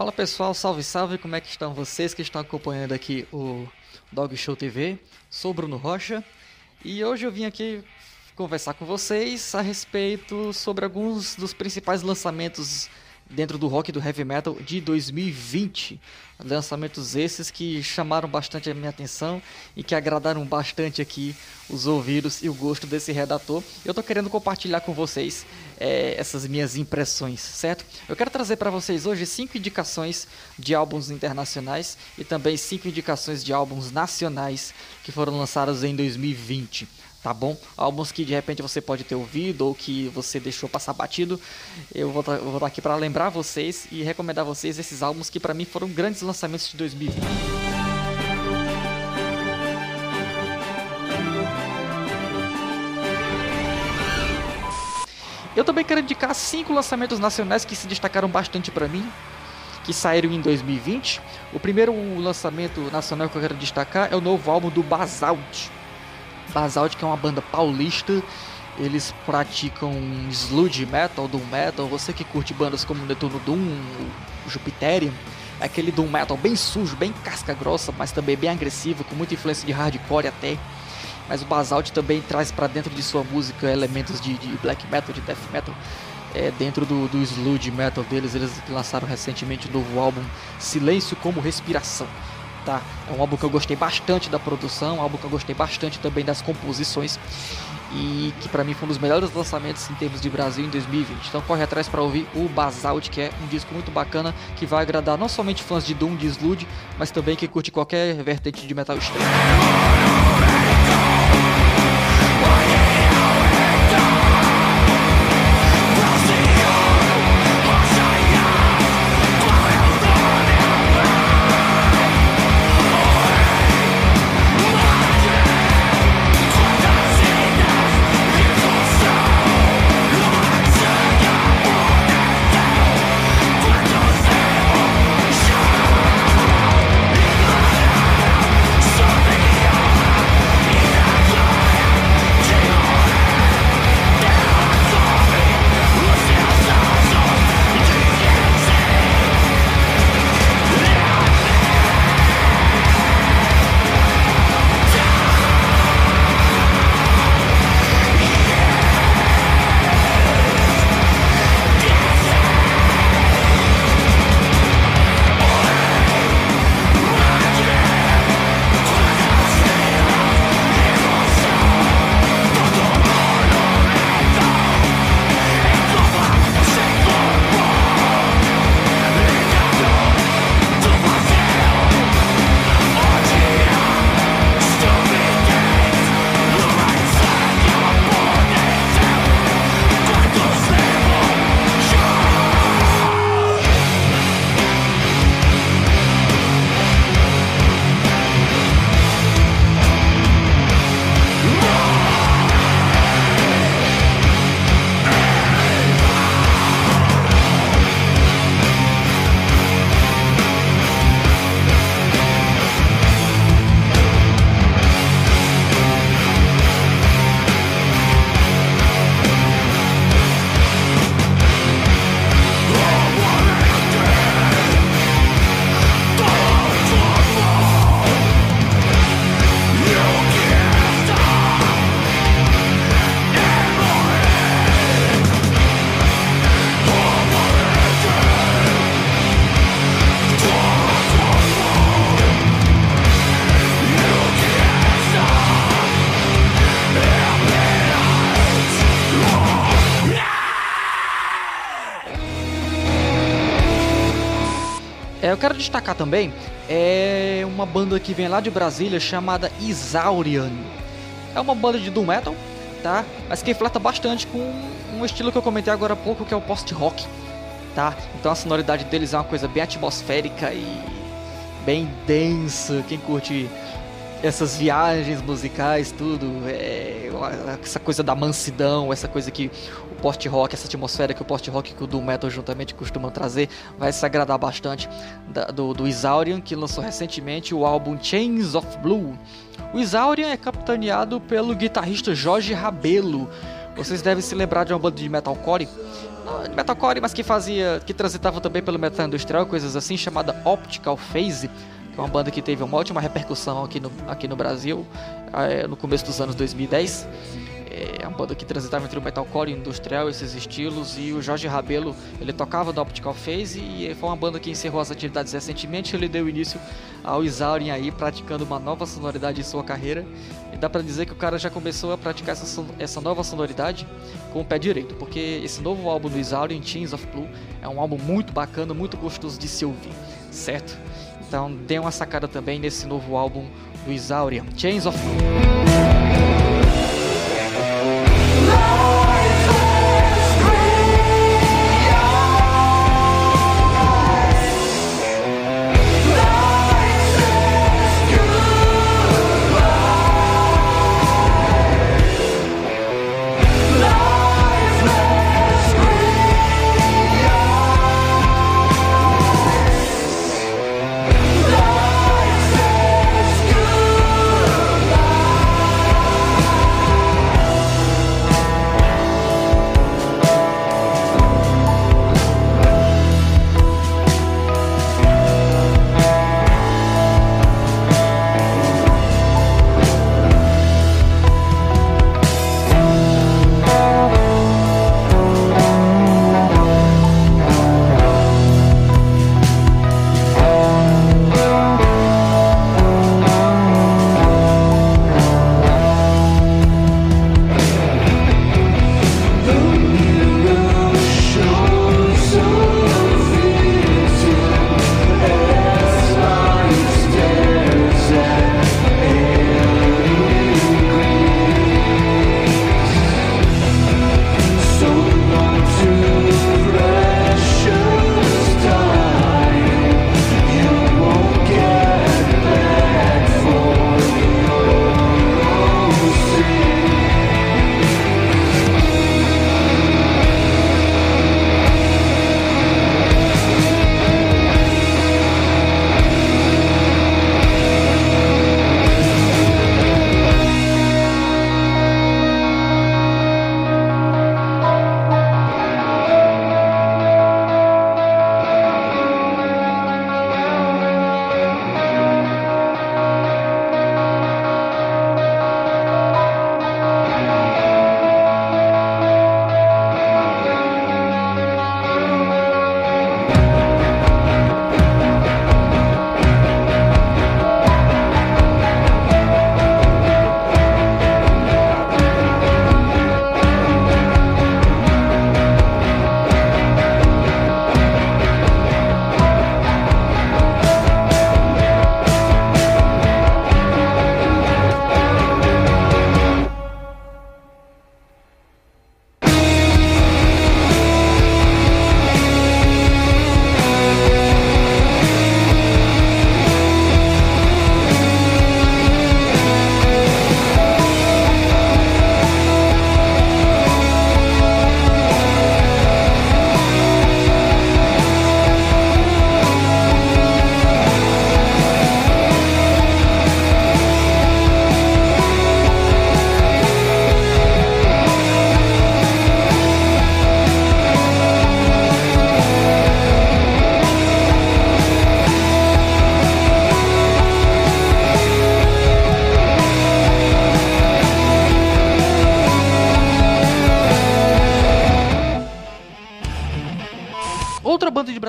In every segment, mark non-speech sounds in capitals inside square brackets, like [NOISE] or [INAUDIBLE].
Fala pessoal, salve salve, como é que estão vocês que estão acompanhando aqui o Dog Show TV? Sou Bruno Rocha e hoje eu vim aqui conversar com vocês a respeito sobre alguns dos principais lançamentos dentro do rock e do heavy metal de 2020. Lançamentos esses que chamaram bastante a minha atenção e que agradaram bastante aqui os ouvidos e o gosto desse redator. Eu tô querendo compartilhar com vocês é, essas minhas impressões, certo? Eu quero trazer para vocês hoje cinco indicações de álbuns internacionais e também cinco indicações de álbuns nacionais que foram lançados em 2020 tá bom? Álbuns que de repente você pode ter ouvido ou que você deixou passar batido. Eu vou estar tá, aqui para lembrar vocês e recomendar vocês esses álbuns que para mim foram grandes lançamentos de 2020. Eu também quero indicar cinco lançamentos nacionais que se destacaram bastante para mim, que saíram em 2020. O primeiro lançamento nacional que eu quero destacar é o novo álbum do Basalt Basalt, que é uma banda paulista, eles praticam sludge metal, doom metal. Você que curte bandas como Netuno Doom, Jupiterium, é aquele doom metal bem sujo, bem casca grossa, mas também bem agressivo, com muita influência de hardcore até. Mas o Basalt também traz para dentro de sua música elementos de, de black metal, de death metal. É, dentro do, do sludge metal deles, eles lançaram recentemente o um novo álbum Silêncio como Respiração tá? É um álbum que eu gostei bastante da produção, um álbum que eu gostei bastante também das composições e que para mim foi um dos melhores lançamentos em termos de Brasil em 2020. Então corre atrás para ouvir o Basalt, que é um disco muito bacana que vai agradar não somente fãs de Doom, de Sludge, mas também que curte qualquer vertente de metal extremo. Quero destacar também é uma banda que vem lá de Brasília chamada Isaurian. É uma banda de doom metal, tá? Mas que flerta bastante com um estilo que eu comentei agora há pouco, que é o post-rock, tá? Então a sonoridade deles é uma coisa bem atmosférica e bem densa. Quem curte essas viagens musicais, tudo, é, essa coisa da mansidão, essa coisa que post-rock, essa atmosfera que o post-rock e o doom metal juntamente costumam trazer, vai se agradar bastante da, do, do Isaurian, que lançou recentemente o álbum Chains of Blue. O Isaurian é capitaneado pelo guitarrista Jorge Rabelo. Vocês devem se lembrar de uma banda de metalcore metalcore, mas que fazia, que transitava também pelo metal industrial, coisas assim, chamada Optical Phase, que é uma banda que teve uma ótima repercussão aqui no, aqui no Brasil, é, no começo dos anos 2010. É uma banda que transitava entre o metalcore e o industrial, esses estilos, e o Jorge Rabelo, ele tocava no Optical Phase e foi uma banda que encerrou as atividades recentemente, ele deu início ao Isaurien aí, praticando uma nova sonoridade em sua carreira, e dá para dizer que o cara já começou a praticar essa, essa nova sonoridade com o pé direito, porque esse novo álbum do Isaurien, Chains of Blue, é um álbum muito bacana, muito gostoso de se ouvir, certo? Então dê uma sacada também nesse novo álbum do Isaurian, Chains of Blue.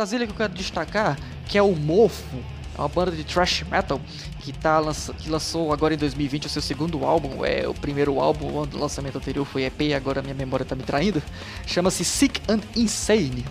Brasília que eu quero destacar, que é o Mofo, é uma banda de thrash metal que, tá, que lançou agora em 2020 o seu segundo álbum. É o primeiro álbum, o lançamento anterior foi EP agora minha memória tá me traindo. Chama-se Sick and Insane.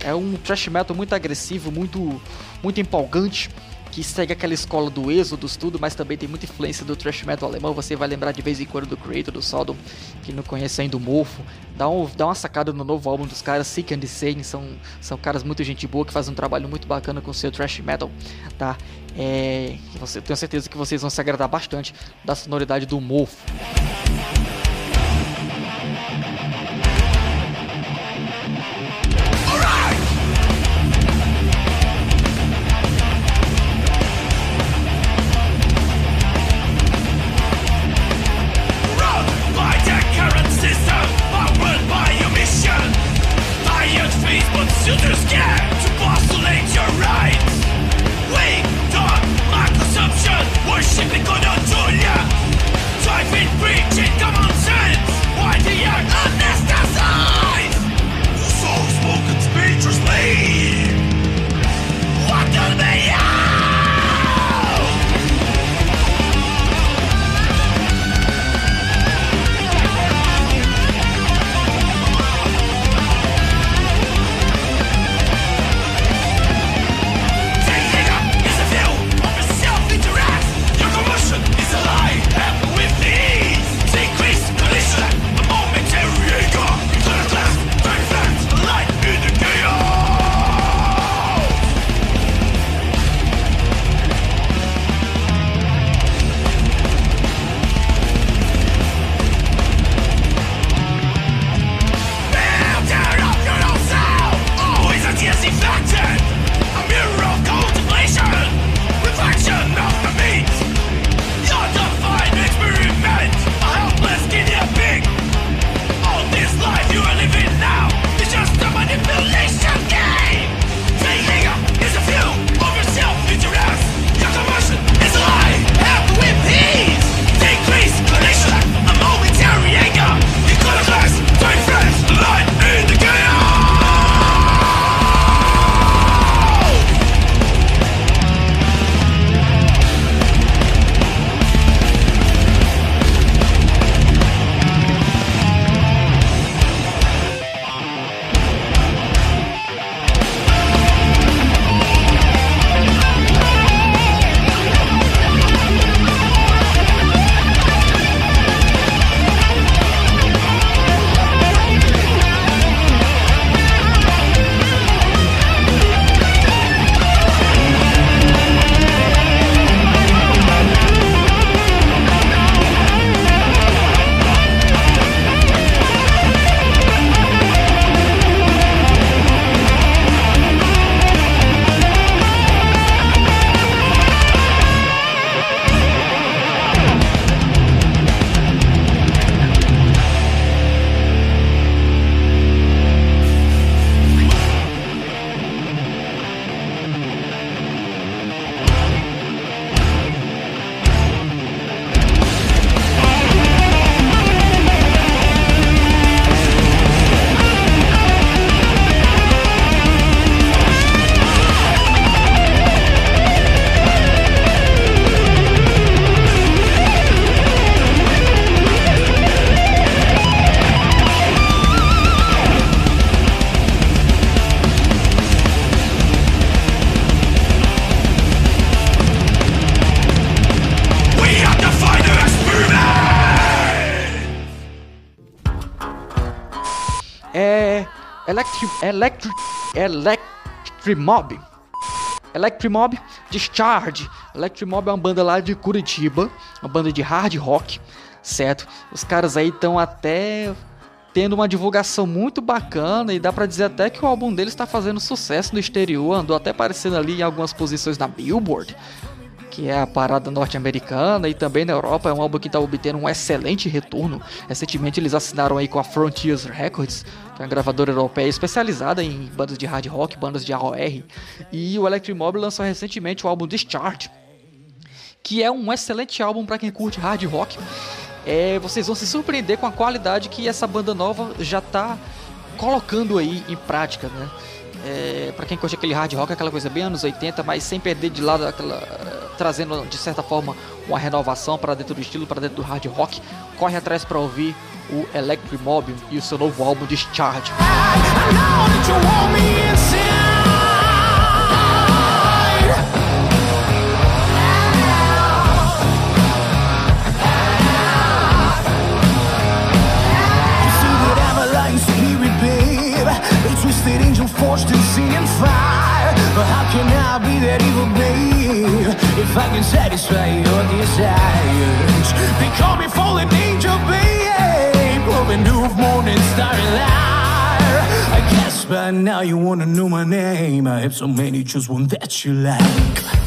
É um thrash metal muito agressivo, muito, muito empolgante que segue aquela escola do Êxodos, tudo, mas também tem muita influência do thrash metal alemão. Você vai lembrar de vez em quando do Creator, do Sodom, que não conhece ainda o Mofo. Dá, um, dá uma sacada no novo álbum dos caras, Sick and Insane, são, são caras muito gente boa que fazem um trabalho muito bacana com o seu thrash metal, tá? É, tenho certeza que vocês vão se agradar bastante da sonoridade do Mofo. Electric Electric Electrimob. Electrimob Discharge. Electrimob é uma banda lá de Curitiba, uma banda de hard rock, certo? Os caras aí estão até tendo uma divulgação muito bacana e dá para dizer até que o álbum deles está fazendo sucesso no exterior, andou até aparecendo ali em algumas posições na Billboard, que é a parada norte-americana e também na Europa é um álbum que está obtendo um excelente retorno. Recentemente eles assinaram aí com a Frontiers Records, que é uma gravadora europeia especializada em bandas de hard rock, bandas de AOR, e o Electric Mob lançou recentemente o álbum Discharge, que é um excelente álbum para quem curte hard rock é, vocês vão se surpreender com a qualidade que essa banda nova já está colocando aí em prática, né? É, para quem curte aquele hard rock, aquela coisa bem anos 80, mas sem perder de lado aquela, trazendo de certa forma uma renovação para dentro do estilo, para dentro do hard rock, corre atrás para ouvir o Electric Mob e o seu novo álbum Discharge. and fire But how can I be that evil, If I can satisfy your desires They call me fallen angel, babe Loving new morning star liar I guess by now you wanna know my name. I have so many, just one that you like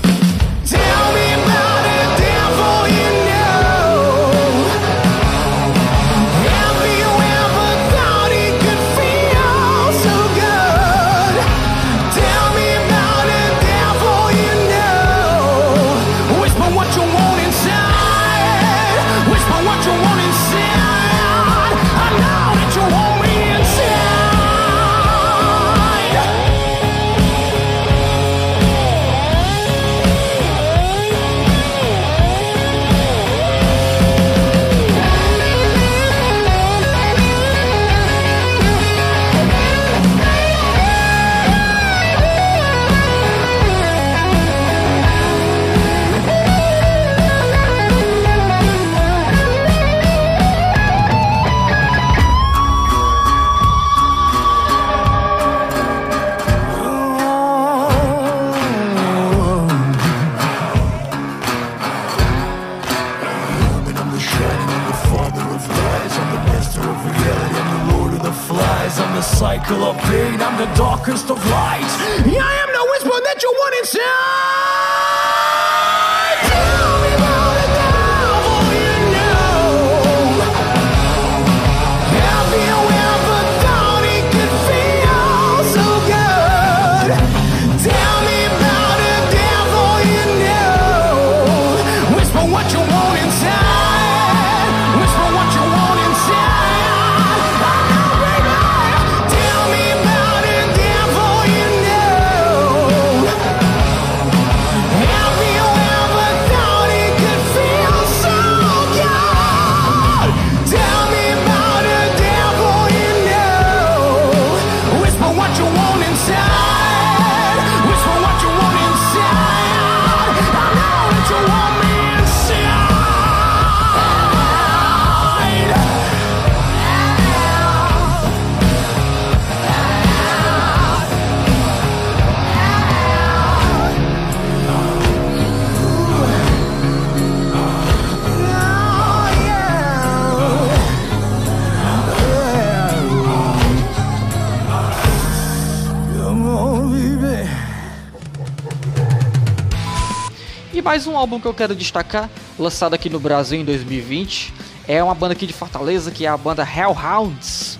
mais um álbum que eu quero destacar, lançado aqui no Brasil em 2020, é uma banda aqui de Fortaleza, que é a banda Hellhounds,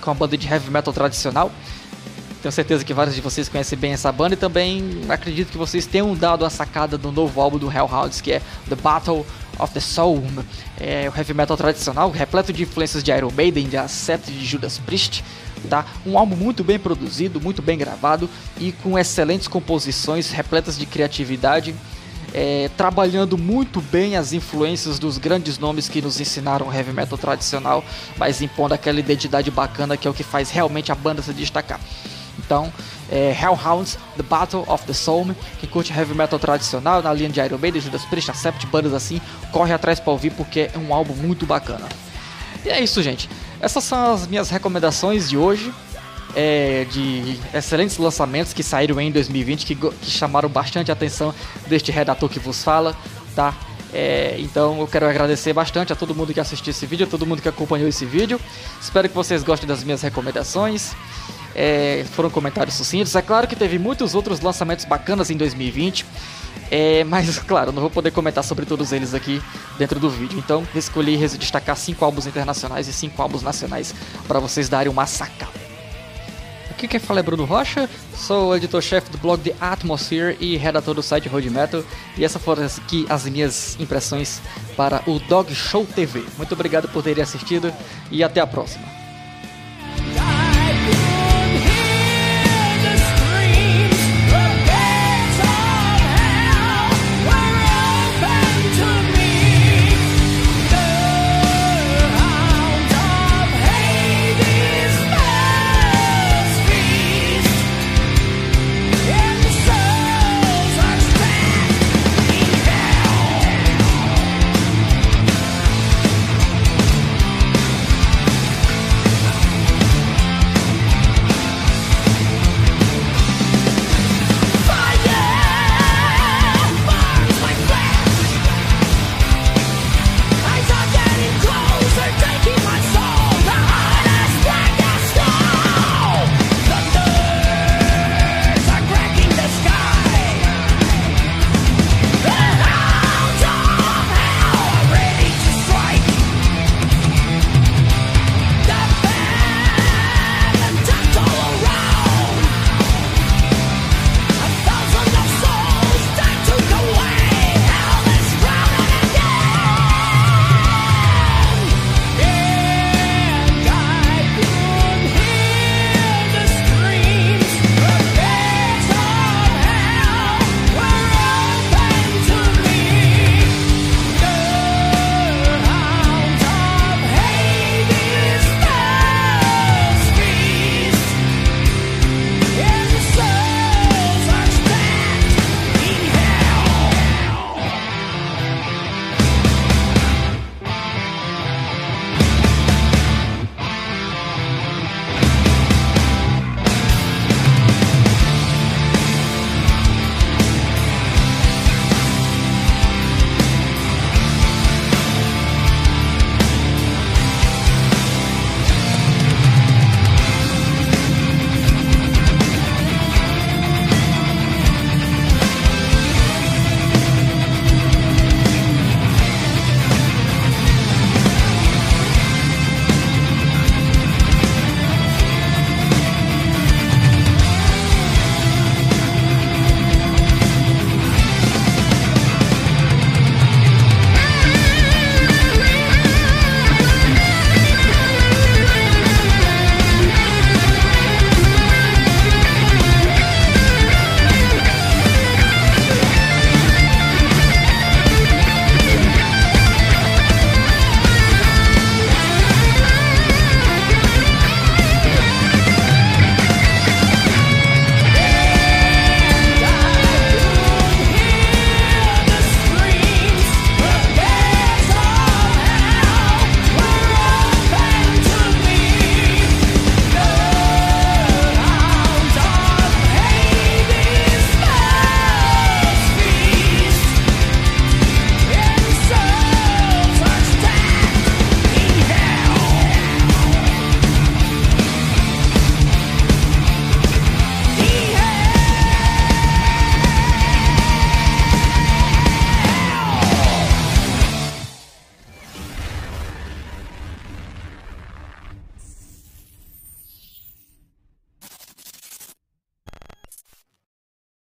que é uma banda de heavy metal tradicional. Tenho certeza que vários de vocês conhecem bem essa banda e também acredito que vocês tenham dado a sacada do novo álbum do Hellhounds, que é The Battle of the Soul. É o heavy metal tradicional, repleto de influências de Iron Maiden, de Accept de Judas Priest. Tá? Um álbum muito bem produzido, muito bem gravado e com excelentes composições, repletas de criatividade é, trabalhando muito bem as influências dos grandes nomes que nos ensinaram o heavy metal tradicional, mas impondo aquela identidade bacana que é o que faz realmente a banda se destacar. Então, é, Hellhounds, The Battle of the Soul, que curte heavy metal tradicional, na linha de Iron Maiden, Judas Priest, Accept, bandas assim, corre atrás para ouvir porque é um álbum muito bacana. E é isso, gente. Essas são as minhas recomendações de hoje. É, de excelentes lançamentos que saíram em 2020 que, que chamaram bastante a atenção deste redator que vos fala, tá? É, então eu quero agradecer bastante a todo mundo que assistiu esse vídeo, a todo mundo que acompanhou esse vídeo. Espero que vocês gostem das minhas recomendações. É, foram comentários sucintos. É claro que teve muitos outros lançamentos bacanas em 2020. É, mas, [LAUGHS] claro, não vou poder comentar sobre todos eles aqui dentro do vídeo. Então, escolhi destacar cinco álbuns internacionais e cinco álbuns nacionais para vocês darem uma sacada. Aqui quem fala é Bruno Rocha, sou editor-chefe do blog The Atmosphere e redator do site Road Metal. E essas foram aqui as minhas impressões para o Dog Show TV. Muito obrigado por terem assistido e até a próxima.